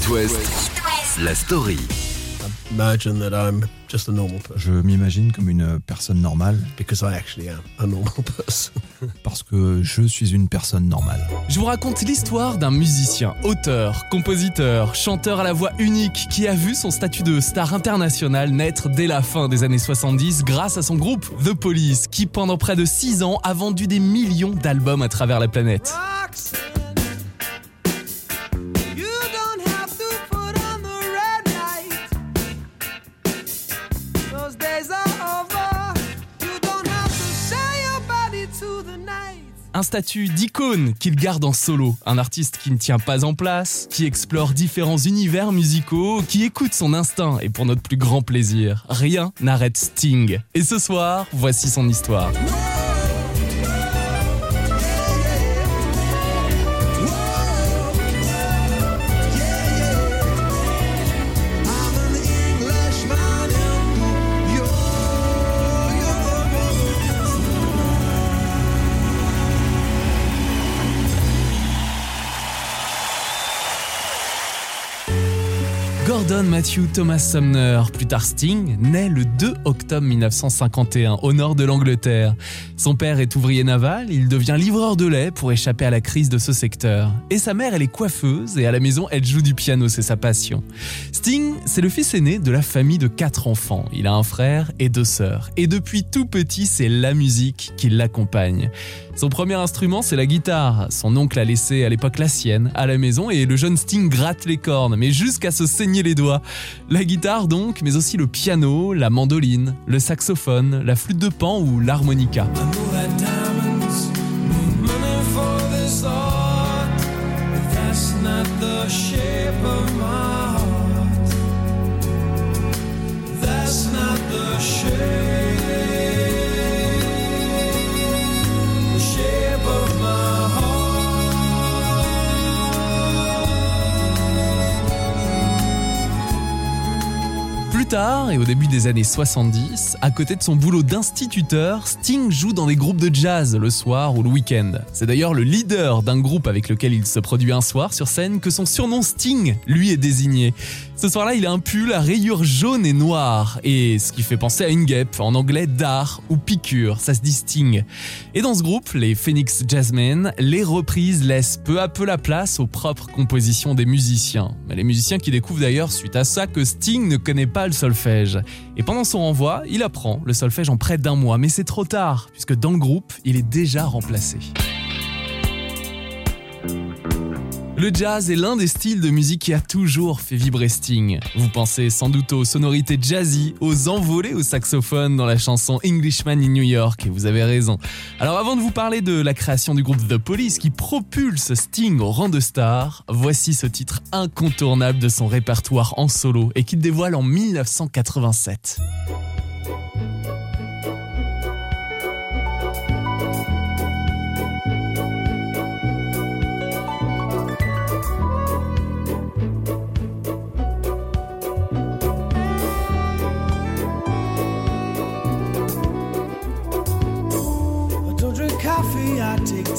It West, la story. Imagine that I'm just a normal person Je m'imagine comme une personne normale because I actually am a normal person. parce que je suis une personne normale. Je vous raconte l'histoire d'un musicien, auteur, compositeur, chanteur à la voix unique qui a vu son statut de star international naître dès la fin des années 70 grâce à son groupe The Police qui pendant près de 6 ans a vendu des millions d'albums à travers la planète. Un statut d'icône qu'il garde en solo, un artiste qui ne tient pas en place, qui explore différents univers musicaux, qui écoute son instinct et pour notre plus grand plaisir, rien n'arrête Sting. Et ce soir, voici son histoire. Matthew Thomas Sumner, plus tard Sting, naît le 2 octobre 1951 au nord de l'Angleterre. Son père est ouvrier naval, il devient livreur de lait pour échapper à la crise de ce secteur. Et sa mère, elle est coiffeuse et à la maison, elle joue du piano, c'est sa passion. Sting, c'est le fils aîné de la famille de quatre enfants. Il a un frère et deux sœurs. Et depuis tout petit, c'est la musique qui l'accompagne. Son premier instrument, c'est la guitare. Son oncle a laissé à l'époque la sienne à la maison et le jeune Sting gratte les cornes, mais jusqu'à se saigner les doigts. La guitare donc, mais aussi le piano, la mandoline, le saxophone, la flûte de pan ou l'harmonica. Tard, et au début des années 70, à côté de son boulot d'instituteur, Sting joue dans des groupes de jazz le soir ou le week-end. C'est d'ailleurs le leader d'un groupe avec lequel il se produit un soir sur scène que son surnom Sting lui est désigné. Ce soir-là, il a un pull à rayures jaunes et noires, et ce qui fait penser à une guêpe, en anglais dard ou piqûre, ça se distingue. Et dans ce groupe, les Phoenix Jazzmen, les reprises laissent peu à peu la place aux propres compositions des musiciens. Mais les musiciens qui découvrent d'ailleurs suite à ça que Sting ne connaît pas le solfège. Et pendant son renvoi, il apprend le solfège en près d'un mois, mais c'est trop tard, puisque dans le groupe, il est déjà remplacé. Le jazz est l'un des styles de musique qui a toujours fait vibrer Sting. Vous pensez sans doute aux sonorités jazzy, aux envolées au saxophone dans la chanson Englishman in New York, et vous avez raison. Alors avant de vous parler de la création du groupe The Police qui propulse Sting au rang de star, voici ce titre incontournable de son répertoire en solo et qu'il dévoile en 1987.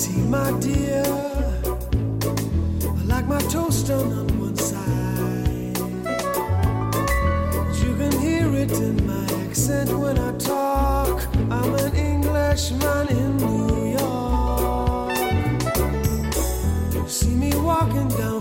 Tea, my dear. I like my toast done on one side. You can hear it in my accent when I talk. I'm an Englishman in New York. You see me walking down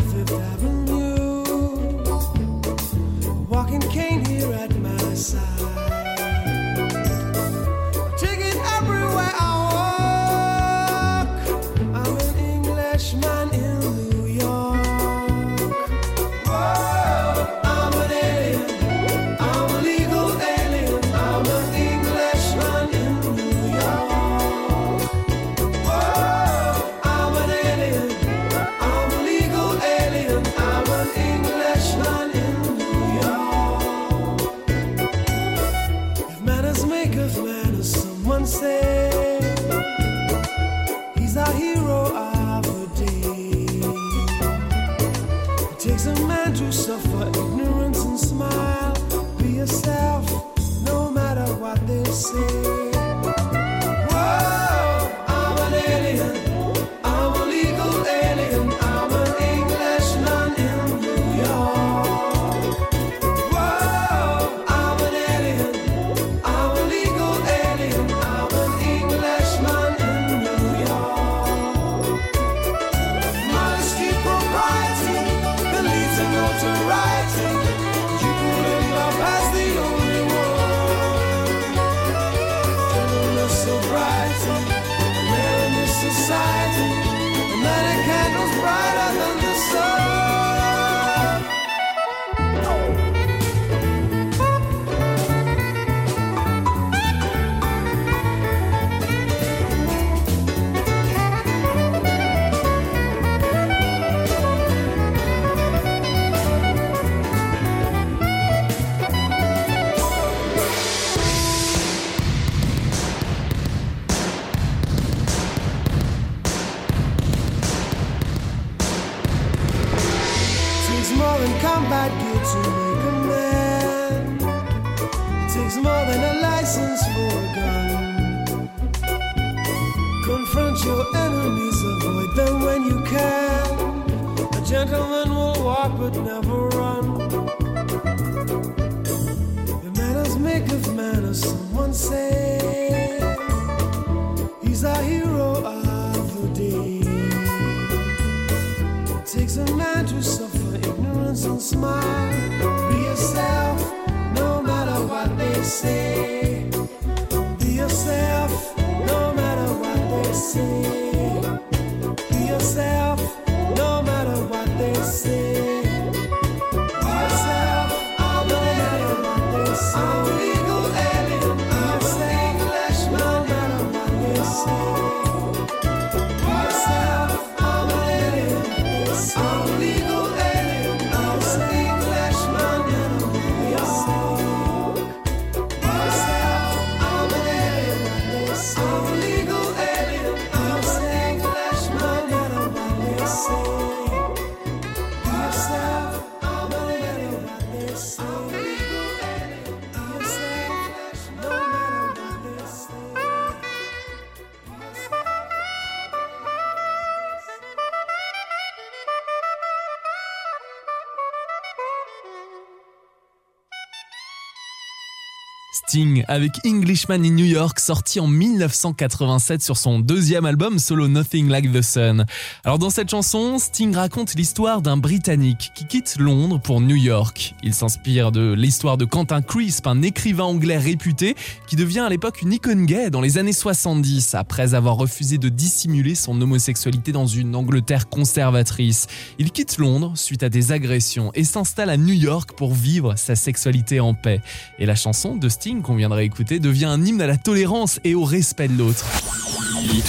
Sting avec Englishman in New York sorti en 1987 sur son deuxième album solo Nothing Like the Sun. Alors dans cette chanson, Sting raconte l'histoire d'un Britannique qui quitte Londres pour New York. Il s'inspire de l'histoire de Quentin Crisp, un écrivain anglais réputé qui devient à l'époque une icône gay dans les années 70 après avoir refusé de dissimuler son homosexualité dans une Angleterre conservatrice. Il quitte Londres suite à des agressions et s'installe à New York pour vivre sa sexualité en paix. Et la chanson de Sting qu'on viendra écouter devient un hymne à la tolérance et au respect de l'autre.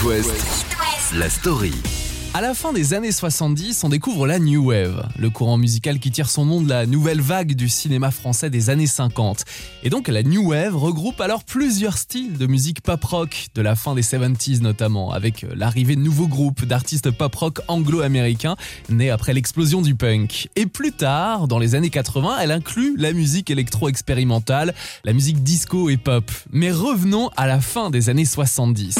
West, la story. À la fin des années 70, on découvre la New Wave, le courant musical qui tire son nom de la nouvelle vague du cinéma français des années 50. Et donc la New Wave regroupe alors plusieurs styles de musique pop-rock, de la fin des 70s notamment, avec l'arrivée de nouveaux groupes d'artistes pop-rock anglo-américains nés après l'explosion du punk. Et plus tard, dans les années 80, elle inclut la musique électro-expérimentale, la musique disco et pop. Mais revenons à la fin des années 70.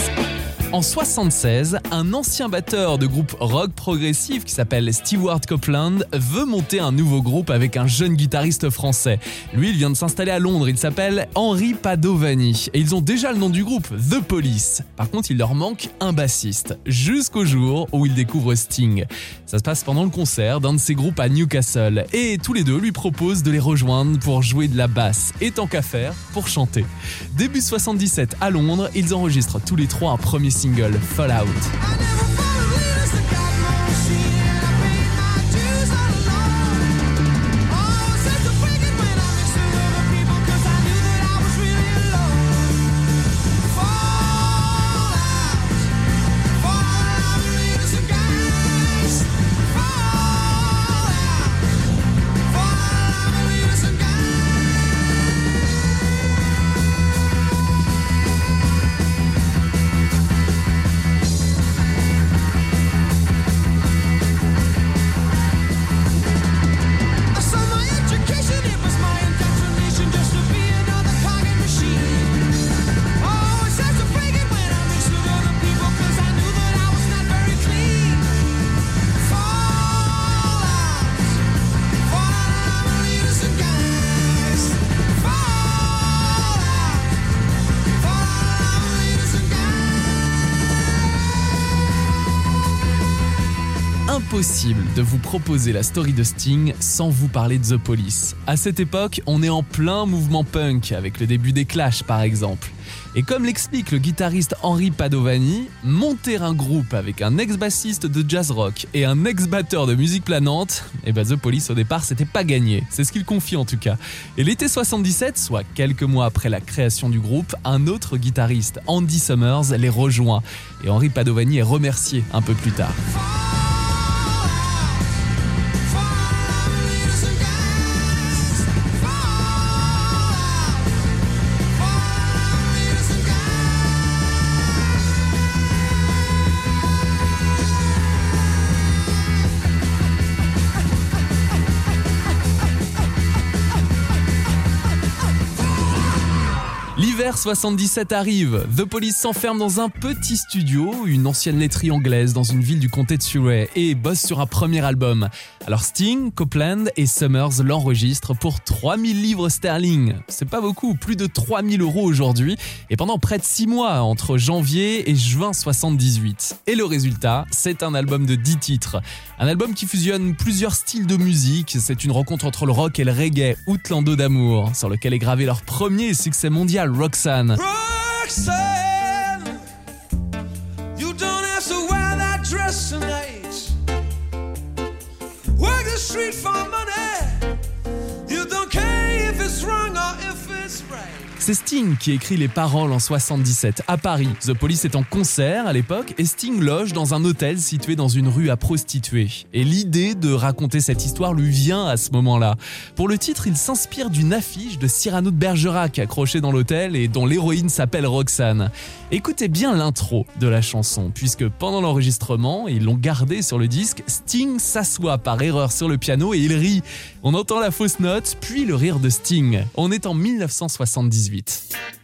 En 76, un ancien batteur de groupe rock progressif qui s'appelle Stewart Copeland veut monter un nouveau groupe avec un jeune guitariste français. Lui, il vient de s'installer à Londres, il s'appelle Henri Padovani et ils ont déjà le nom du groupe, The Police. Par contre, il leur manque un bassiste, jusqu'au jour où ils découvrent Sting. Ça se passe pendant le concert d'un de ses groupes à Newcastle et tous les deux lui proposent de les rejoindre pour jouer de la basse et tant qu'à faire, pour chanter. Début 77 à Londres, ils enregistrent tous les trois un premier single, Fallout. Impossible de vous proposer la story de Sting sans vous parler de The Police. À cette époque, on est en plein mouvement punk, avec le début des Clash par exemple. Et comme l'explique le guitariste Henri Padovani, monter un groupe avec un ex-bassiste de jazz rock et un ex-batteur de musique planante, et bah The Police au départ c'était pas gagné, c'est ce qu'il confie en tout cas. Et l'été 77, soit quelques mois après la création du groupe, un autre guitariste, Andy Summers, les rejoint. Et Henri Padovani est remercié un peu plus tard. 77 arrive. The Police s'enferme dans un petit studio, une ancienne laiterie anglaise dans une ville du comté de Surrey, et bosse sur un premier album. Alors Sting, Copeland et Summers l'enregistrent pour 3000 livres sterling. C'est pas beaucoup, plus de 3000 euros aujourd'hui, et pendant près de 6 mois, entre janvier et juin 78. Et le résultat, c'est un album de 10 titres. Un album qui fusionne plusieurs styles de musique, c'est une rencontre entre le rock et le reggae, Outlando d'amour, sur lequel est gravé leur premier succès mondial, Roxanne. Roxanne, you don't have to wear that dress tonight. Work the street for money. C'est Sting qui écrit les paroles en 77 à Paris. The Police est en concert à l'époque et Sting loge dans un hôtel situé dans une rue à prostituées. Et l'idée de raconter cette histoire lui vient à ce moment-là. Pour le titre, il s'inspire d'une affiche de Cyrano de Bergerac accrochée dans l'hôtel et dont l'héroïne s'appelle Roxane. Écoutez bien l'intro de la chanson, puisque pendant l'enregistrement, ils l'ont gardé sur le disque, Sting s'assoit par erreur sur le piano et il rit. On entend la fausse note, puis le rire de Sting. On est en 1978. 2018.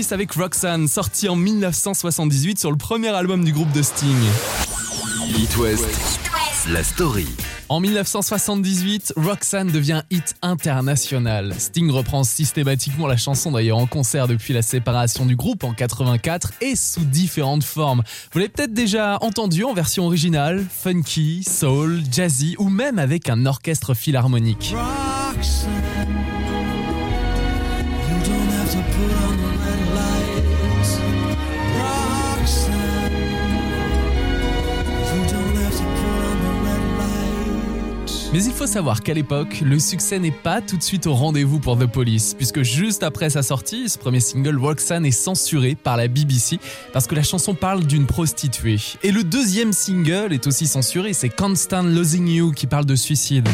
Police avec Roxanne, sorti en 1978 sur le premier album du groupe de Sting. It West, la story. En 1978, Roxanne devient hit international. Sting reprend systématiquement la chanson d'ailleurs en concert depuis la séparation du groupe en 84 et sous différentes formes. Vous l'avez peut-être déjà entendu en version originale, funky, soul, jazzy ou même avec un orchestre philharmonique. Roxanne, Mais il faut savoir qu'à l'époque, le succès n'est pas tout de suite au rendez-vous pour The Police, puisque juste après sa sortie, ce premier single Roxanne est censuré par la BBC parce que la chanson parle d'une prostituée. Et le deuxième single est aussi censuré, c'est Can't Stand Losing You qui parle de suicide.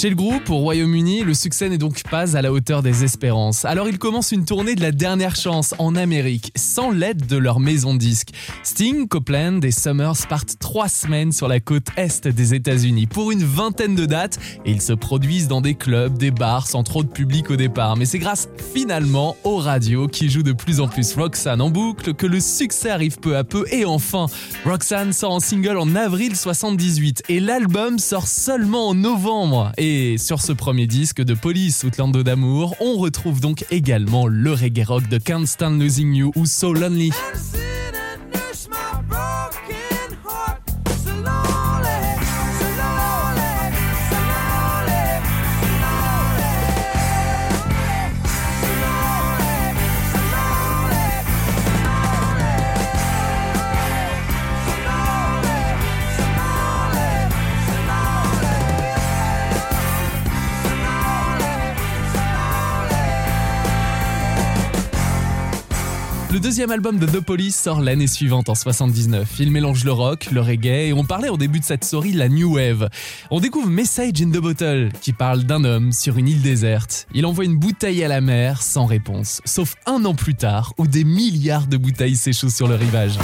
Chez le groupe, au Royaume-Uni, le succès n'est donc pas à la hauteur des espérances. Alors ils commencent une tournée de la dernière chance en Amérique, sans l'aide de leur maison de disques. Sting, Copeland et Summers partent trois semaines sur la côte est des États-Unis pour une vingtaine de dates et ils se produisent dans des clubs, des bars sans trop de public au départ. Mais c'est grâce finalement aux radios qui jouent de plus en plus Roxanne en boucle que le succès arrive peu à peu et enfin Roxanne sort en single en avril 78 et l'album sort seulement en novembre. Sur ce premier disque de Police Outlander d'amour, on retrouve donc également le reggae rock de Can't Stand Losing You ou So Lonely. Le deuxième album de The Police sort l'année suivante en 79. Il mélange le rock, le reggae et on parlait au début de cette story la new wave. On découvre Message in the Bottle qui parle d'un homme sur une île déserte. Il envoie une bouteille à la mer sans réponse, sauf un an plus tard où des milliards de bouteilles s'échouent sur le rivage.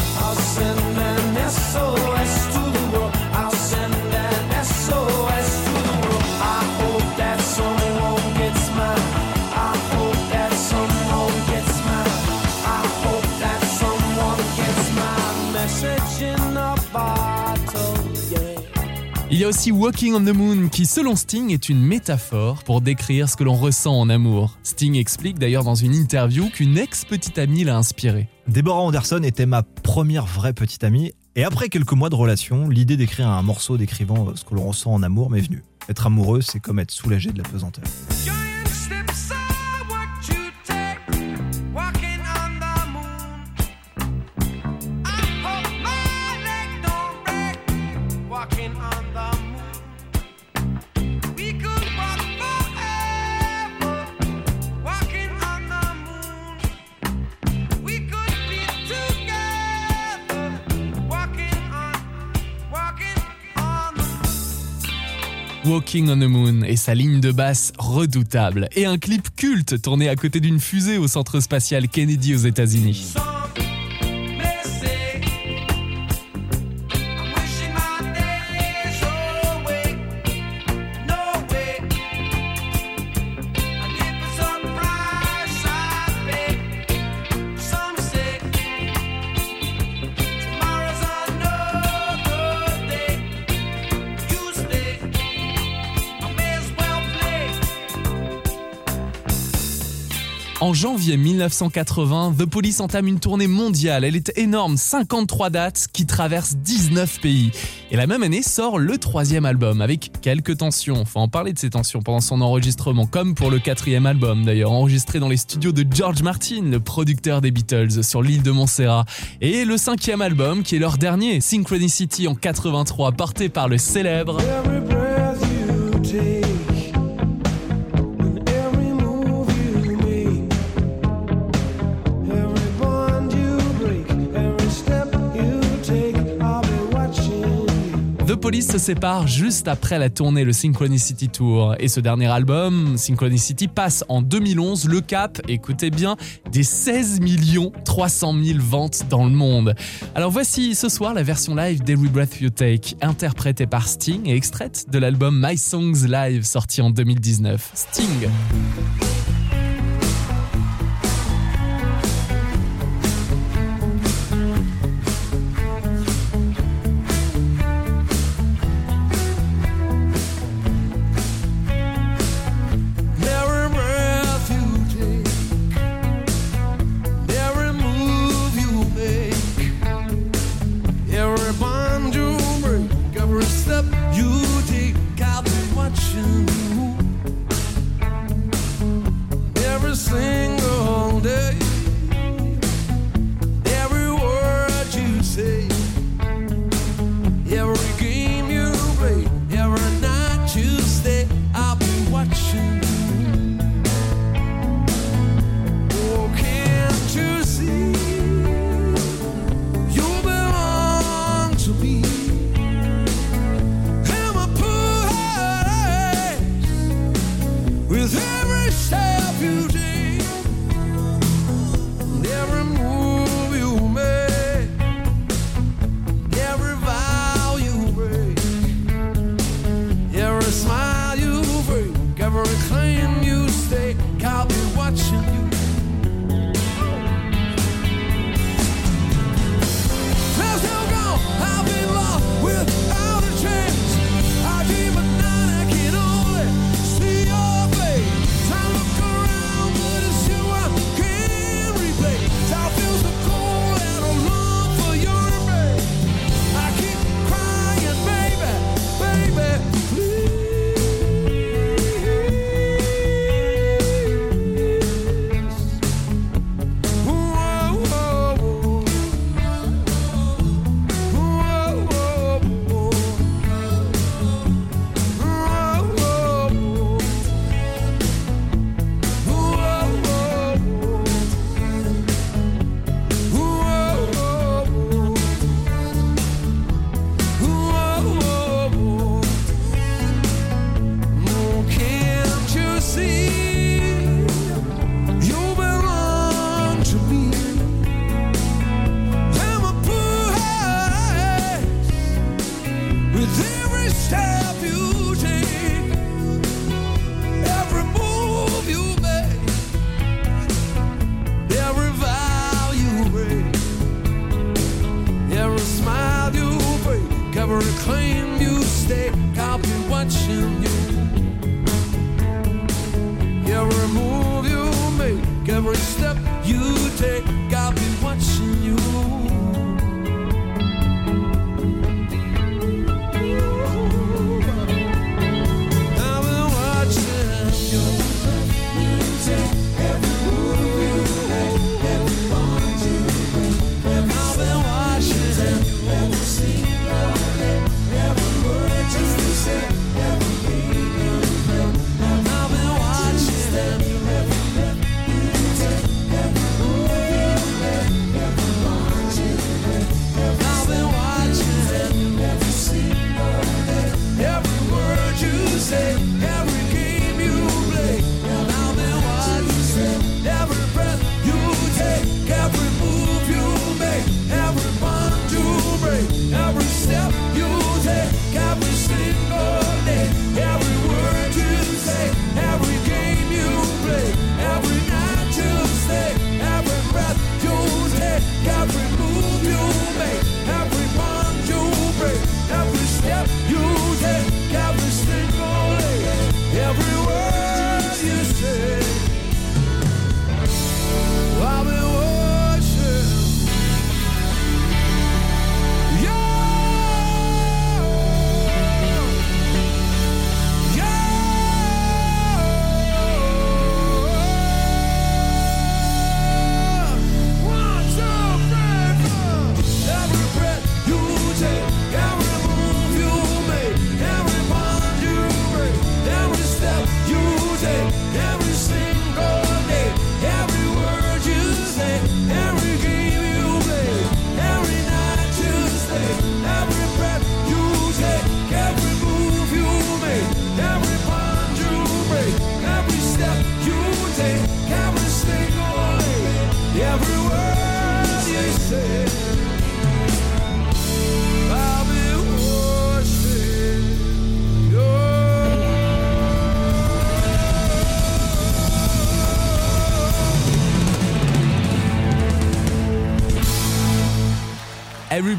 Il y a aussi Walking on the Moon qui, selon Sting, est une métaphore pour décrire ce que l'on ressent en amour. Sting explique d'ailleurs dans une interview qu'une ex-petite amie l'a inspiré. Deborah Anderson était ma première vraie petite amie. Et après quelques mois de relation, l'idée d'écrire un morceau décrivant ce que l'on ressent en amour m'est venue. Être amoureux, c'est comme être soulagé de la pesanteur. Walking on the Moon et sa ligne de basse redoutable et un clip culte tourné à côté d'une fusée au centre spatial Kennedy aux États-Unis. Janvier 1980, The Police entame une tournée mondiale. Elle est énorme, 53 dates qui traversent 19 pays. Et la même année sort le troisième album avec quelques tensions. Faut en parler de ces tensions pendant son enregistrement, comme pour le quatrième album d'ailleurs, enregistré dans les studios de George Martin, le producteur des Beatles, sur l'île de Montserrat. Et le cinquième album, qui est leur dernier, Synchronicity en 83, porté par le célèbre The Police se sépare juste après la tournée le Synchronicity Tour et ce dernier album, Synchronicity, passe en 2011 le cap, écoutez bien, des 16 millions 300 000 ventes dans le monde. Alors voici ce soir la version live d'Every Breath You Take, interprétée par Sting et extraite de l'album My Songs Live sorti en 2019. Sting. Every claim you stake. I'll be watching you.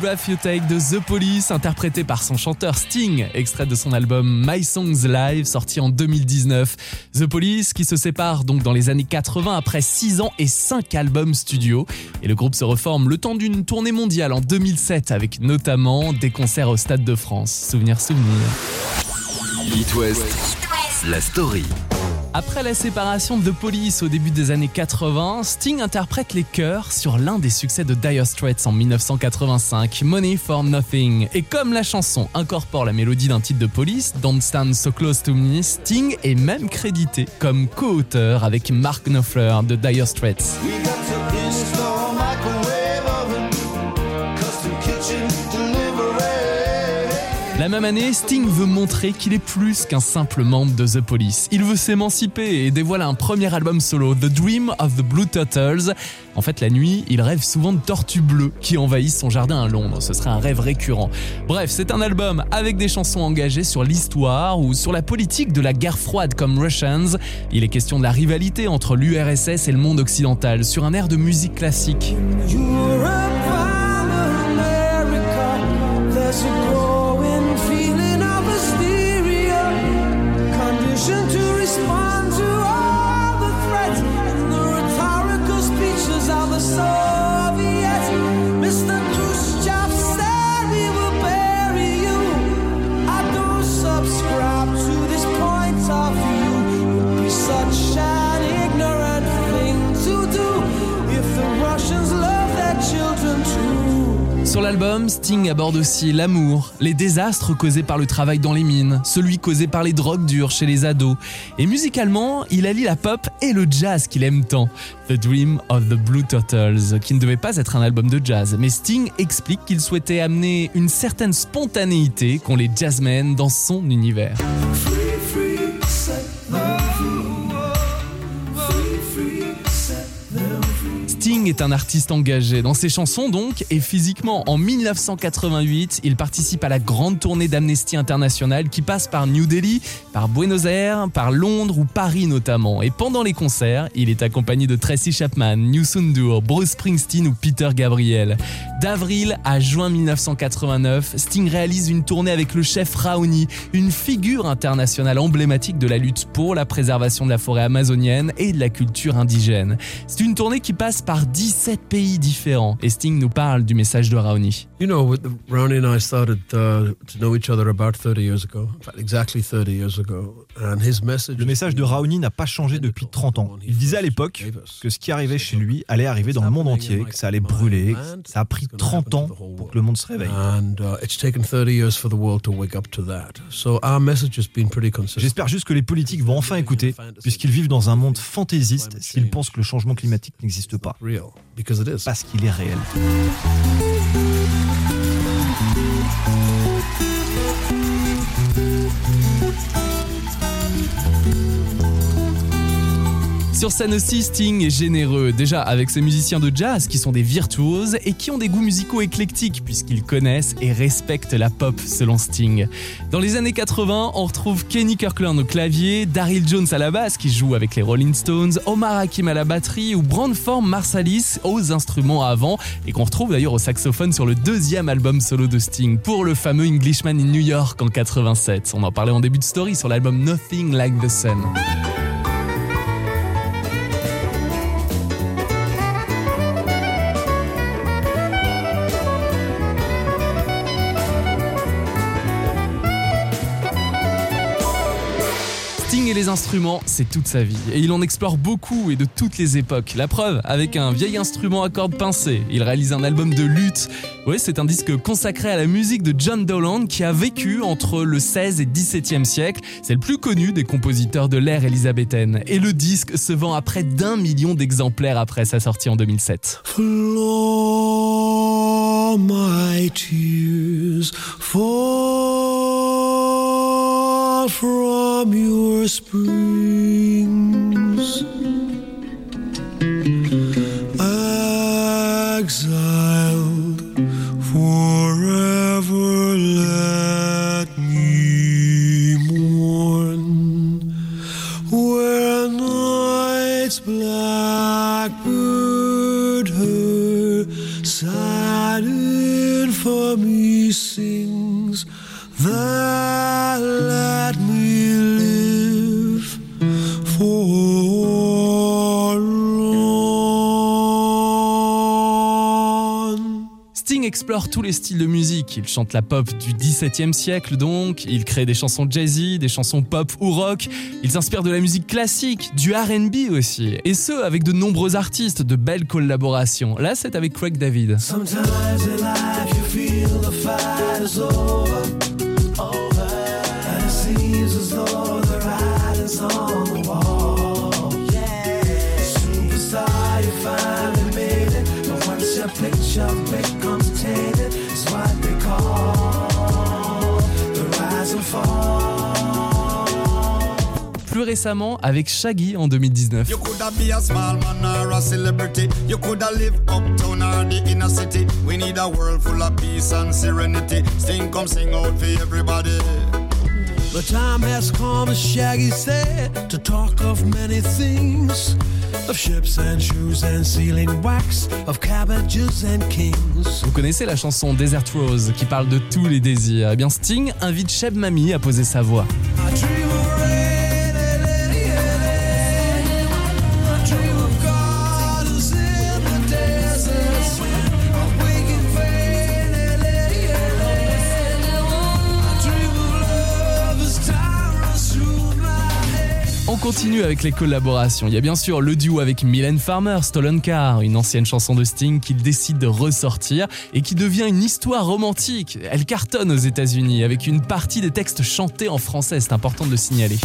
De The Police, interprété par son chanteur Sting, extrait de son album My Songs Live, sorti en 2019. The Police qui se sépare donc dans les années 80 après 6 ans et 5 albums studio. Et le groupe se reforme le temps d'une tournée mondiale en 2007 avec notamment des concerts au Stade de France. Souvenir, souvenir. It West, la story. Après la séparation de Police au début des années 80, Sting interprète les chœurs sur l'un des succès de Dire Straits en 1985, Money for Nothing. Et comme la chanson incorpore la mélodie d'un titre de Police, Don't Stand So Close to Me, Sting est même crédité comme co-auteur avec Mark Knopfler de Dire Straits. La même année, Sting veut montrer qu'il est plus qu'un simple membre de The Police. Il veut s'émanciper et dévoile un premier album solo, The Dream of the Blue Turtles. En fait, la nuit, il rêve souvent de tortues bleues qui envahissent son jardin à Londres. Ce serait un rêve récurrent. Bref, c'est un album avec des chansons engagées sur l'histoire ou sur la politique de la guerre froide comme Russians. Il est question de la rivalité entre l'URSS et le monde occidental sur un air de musique classique. L'album, Sting aborde aussi l'amour, les désastres causés par le travail dans les mines, celui causé par les drogues dures chez les ados. Et musicalement, il allie la pop et le jazz qu'il aime tant. The Dream of the Blue Turtles, qui ne devait pas être un album de jazz, mais Sting explique qu'il souhaitait amener une certaine spontanéité qu'ont les jazzmen dans son univers. Est un artiste engagé dans ses chansons donc et physiquement. En 1988, il participe à la grande tournée d'Amnesty International qui passe par New Delhi, par Buenos Aires, par Londres ou Paris notamment. Et pendant les concerts, il est accompagné de Tracy Chapman, New Sundur, Bruce Springsteen ou Peter Gabriel. D'avril à juin 1989, Sting réalise une tournée avec le chef Raoni, une figure internationale emblématique de la lutte pour la préservation de la forêt amazonienne et de la culture indigène. C'est une tournée qui passe par 17 pays différents et Sting nous parle du message de Raoni. You know, with the, Ronnie and I started uh, to know each other about 30 years ago. Exactly 30 years ago. And his message. Le message de Raoni n'a pas changé depuis 30 ans. Il disait à l'époque que ce qui arrivait chez lui allait arriver dans le monde entier, que ça allait brûler. que Ça a pris 30 ans pour que le monde se réveille. And uh, it's taken 30 years for the world to wake up to that. So our message has been pretty consistent. J'espère juste que les politiques vont enfin écouter, puisqu'ils vivent dans un monde fantaisiste s'ils pensent que le changement climatique n'existe pas. Real, because it is. Parce qu'il est réel. Sur scène aussi, Sting est généreux, déjà avec ses musiciens de jazz qui sont des virtuoses et qui ont des goûts musicaux éclectiques puisqu'ils connaissent et respectent la pop selon Sting. Dans les années 80, on retrouve Kenny Kirkland au clavier, Daryl Jones à la basse qui joue avec les Rolling Stones, Omar Hakim à la batterie ou Brandform Marsalis aux instruments avant et qu'on retrouve d'ailleurs au saxophone sur le deuxième album solo de Sting pour le fameux Englishman in New York en 87. On en parlait en début de story sur l'album Nothing Like the Sun. Les instruments, c'est toute sa vie. Et il en explore beaucoup et de toutes les époques. La preuve, avec un vieil instrument à cordes pincées, il réalise un album de lutte. Ouais, c'est un disque consacré à la musique de John Dowland qui a vécu entre le 16 et 17e siècle. C'est le plus connu des compositeurs de l'ère élisabéthaine. Et le disque se vend à près d'un million d'exemplaires après sa sortie en 2007. Flow my tears fall from your springs. Explore tous les styles de musique. Il chante la pop du XVIIe siècle donc, il crée des chansons jazzy, des chansons pop ou rock, il s'inspire de la musique classique, du RB aussi, et ce avec de nombreux artistes, de belles collaborations. Là c'est avec Craig David. Come sing out for everybody. The time has come, as Shaggy said, to talk of many things. Of ships and shoes and sealing wax, of cabbages and kings. Vous connaissez la chanson Desert Rose qui parle de tous les désirs. Eh bien Sting invite Cheb Mami à poser sa voix. Continue avec les collaborations. Il y a bien sûr le duo avec Mylène Farmer, Stolen Car, une ancienne chanson de Sting qu'il décide de ressortir et qui devient une histoire romantique. Elle cartonne aux États-Unis avec une partie des textes chantés en français, c'est important de le signaler.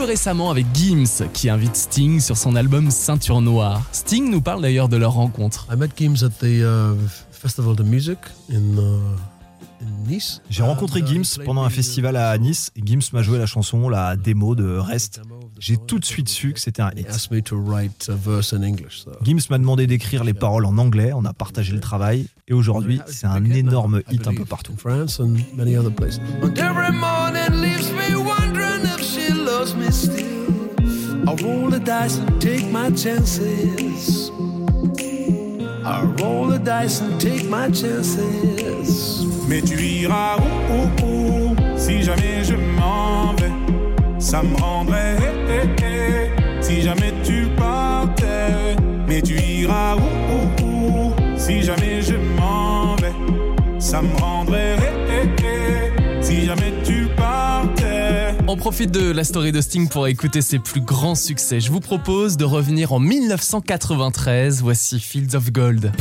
Plus récemment avec Gims qui invite Sting sur son album Ceinture Noire. Sting nous parle d'ailleurs de leur rencontre. I met Gims at the uh, Festival de Music in, uh, in Nice. J'ai rencontré uh, Gims pendant un festival à Nice. et Gims m'a joué la chanson, la démo de Rest. J'ai tout de suite su que c'était un hit. asked me to write a verse in English. So. Gims m'a demandé d'écrire les paroles en anglais, on a partagé le travail et aujourd'hui c'est un énorme hit un peu partout. Dice and take my chances. I roll the dice and take my chances. Mais tu iras où, où, où Si jamais je m'en vais Ça me rendrait eh, eh, eh, Si jamais tu partais Mais tu iras où, où, où Si jamais je m'en vais Ça me rendrait Si jamais tu partais On profite de la story de Sting pour écouter ses plus grands succès. Je vous propose de revenir en 1993. Voici Fields of Gold.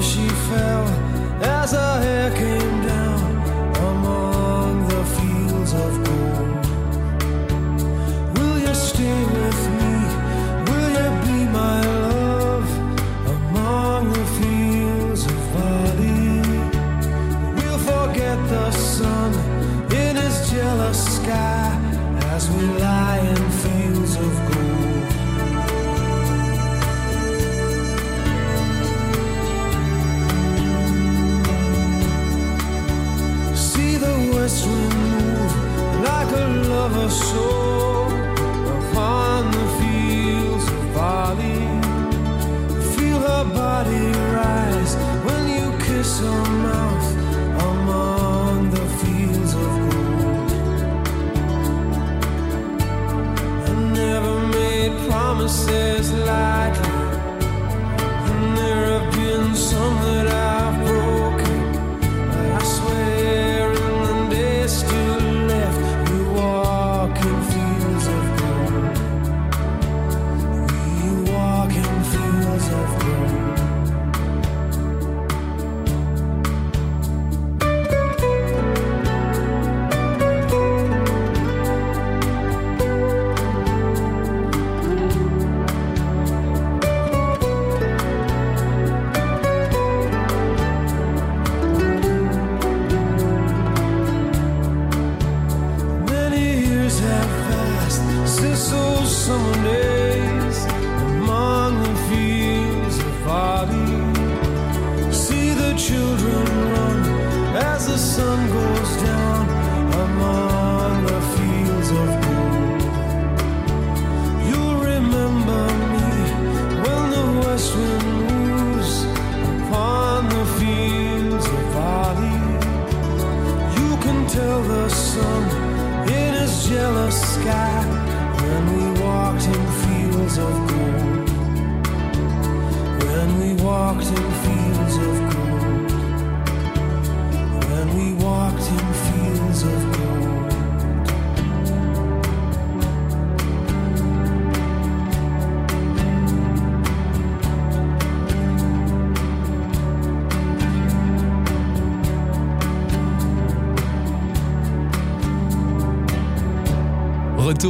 She fell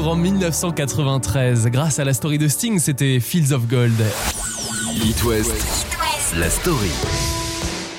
En 1993. Grâce à la story de Sting, c'était Fields of Gold. West, la story.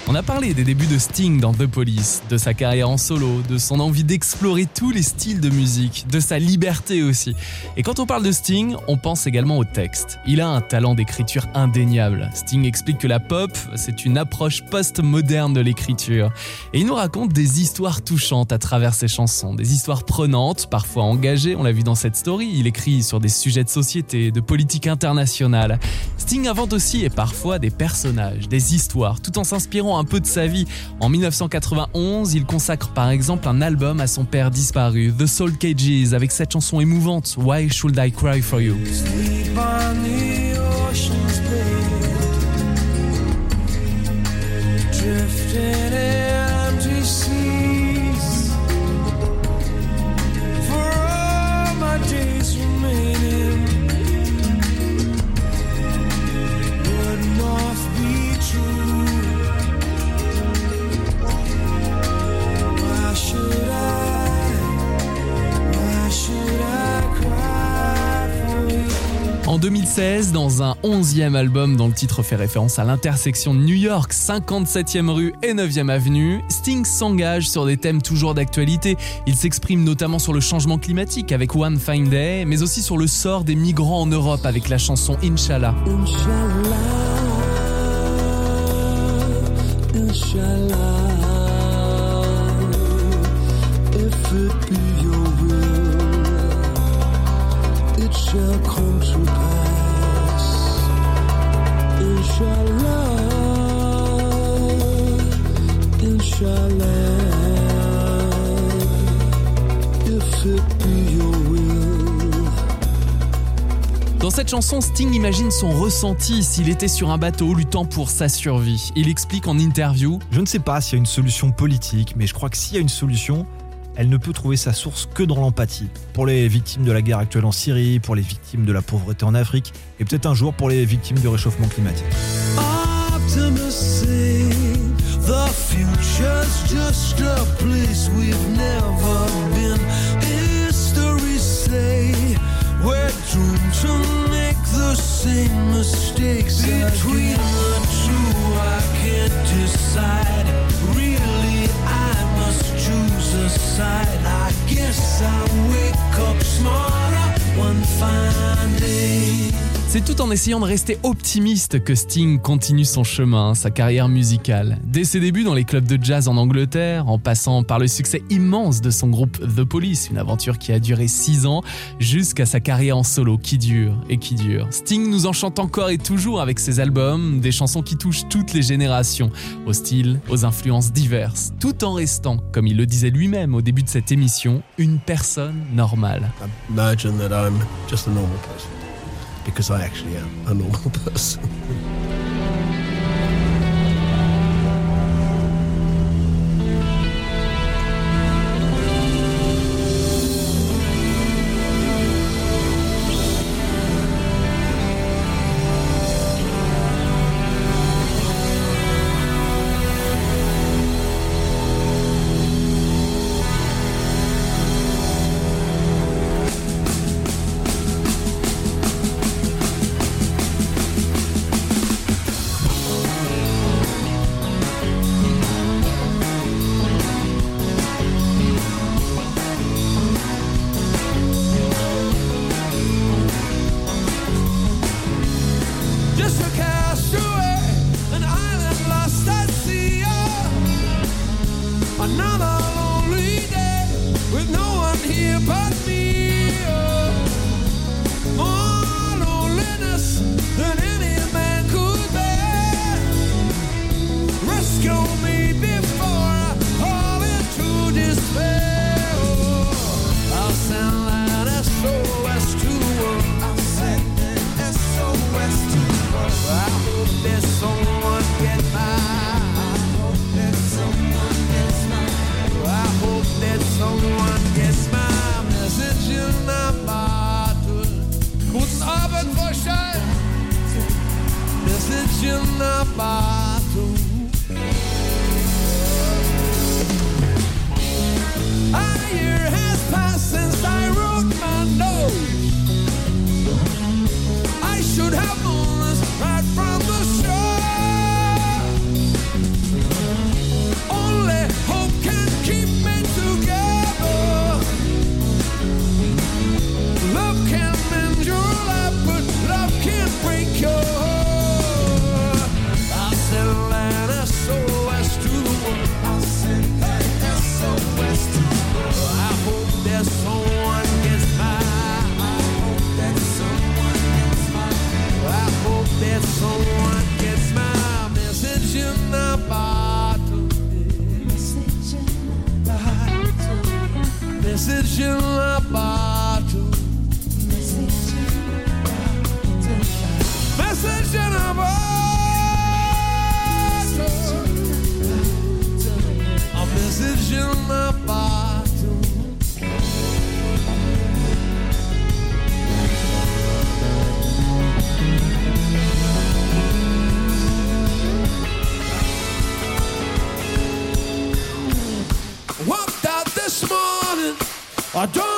On a parlé des débuts de Sting dans The Police, de sa carrière en solo, de son envie d'explorer tous les styles de musique, de sa liberté aussi. Et quand on parle de Sting, on pense également au texte. Il a un talent d'écriture indéniable. Sting explique que la pop, c'est une approche post-moderne de l'écriture. Et il nous raconte des histoires touchantes à travers ses chansons, des histoires prenantes, parfois engagées, on l'a vu dans cette story, il écrit sur des sujets de société, de politique internationale. Sting invente aussi et parfois des personnages, des histoires, tout en s'inspirant un peu de sa vie. En 1991, il consacre par exemple un album à son père disparu, The Soul Cages, avec cette chanson émouvante, Why Should I Cry For You? En 2016, dans un 11e album dont le titre fait référence à l'intersection de New York, 57e rue et 9e avenue, Sting s'engage sur des thèmes toujours d'actualité. Il s'exprime notamment sur le changement climatique avec One Fine Day, mais aussi sur le sort des migrants en Europe avec la chanson Inshallah. Dans cette chanson, Sting imagine son ressenti s'il était sur un bateau luttant pour sa survie. Il explique en interview Je ne sais pas s'il y a une solution politique, mais je crois que s'il y a une solution, elle ne peut trouver sa source que dans l'empathie. Pour les victimes de la guerre actuelle en Syrie, pour les victimes de la pauvreté en Afrique, et peut-être un jour pour les victimes du réchauffement climatique. Mistakes between the two. I can't decide. Side. I guess I'll wake up smarter one fine day. C'est tout en essayant de rester optimiste que Sting continue son chemin, sa carrière musicale. Dès ses débuts dans les clubs de jazz en Angleterre, en passant par le succès immense de son groupe The Police, une aventure qui a duré 6 ans, jusqu'à sa carrière en solo qui dure et qui dure. Sting nous enchante encore et toujours avec ses albums, des chansons qui touchent toutes les générations, au style, aux influences diverses, tout en restant, comme il le disait lui-même au début de cette émission, une personne normale. Imagine that I'm just a normal person. Because I actually am a normal person. I don't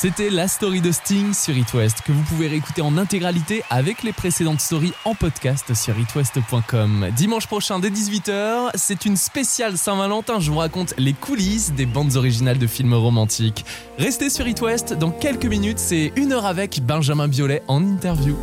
C'était la story de Sting sur EatWest que vous pouvez réécouter en intégralité avec les précédentes stories en podcast sur itwest.com. Dimanche prochain dès 18h, c'est une spéciale Saint-Valentin. Je vous raconte les coulisses des bandes originales de films romantiques. Restez sur EatWest dans quelques minutes, c'est une heure avec Benjamin Biolay en interview.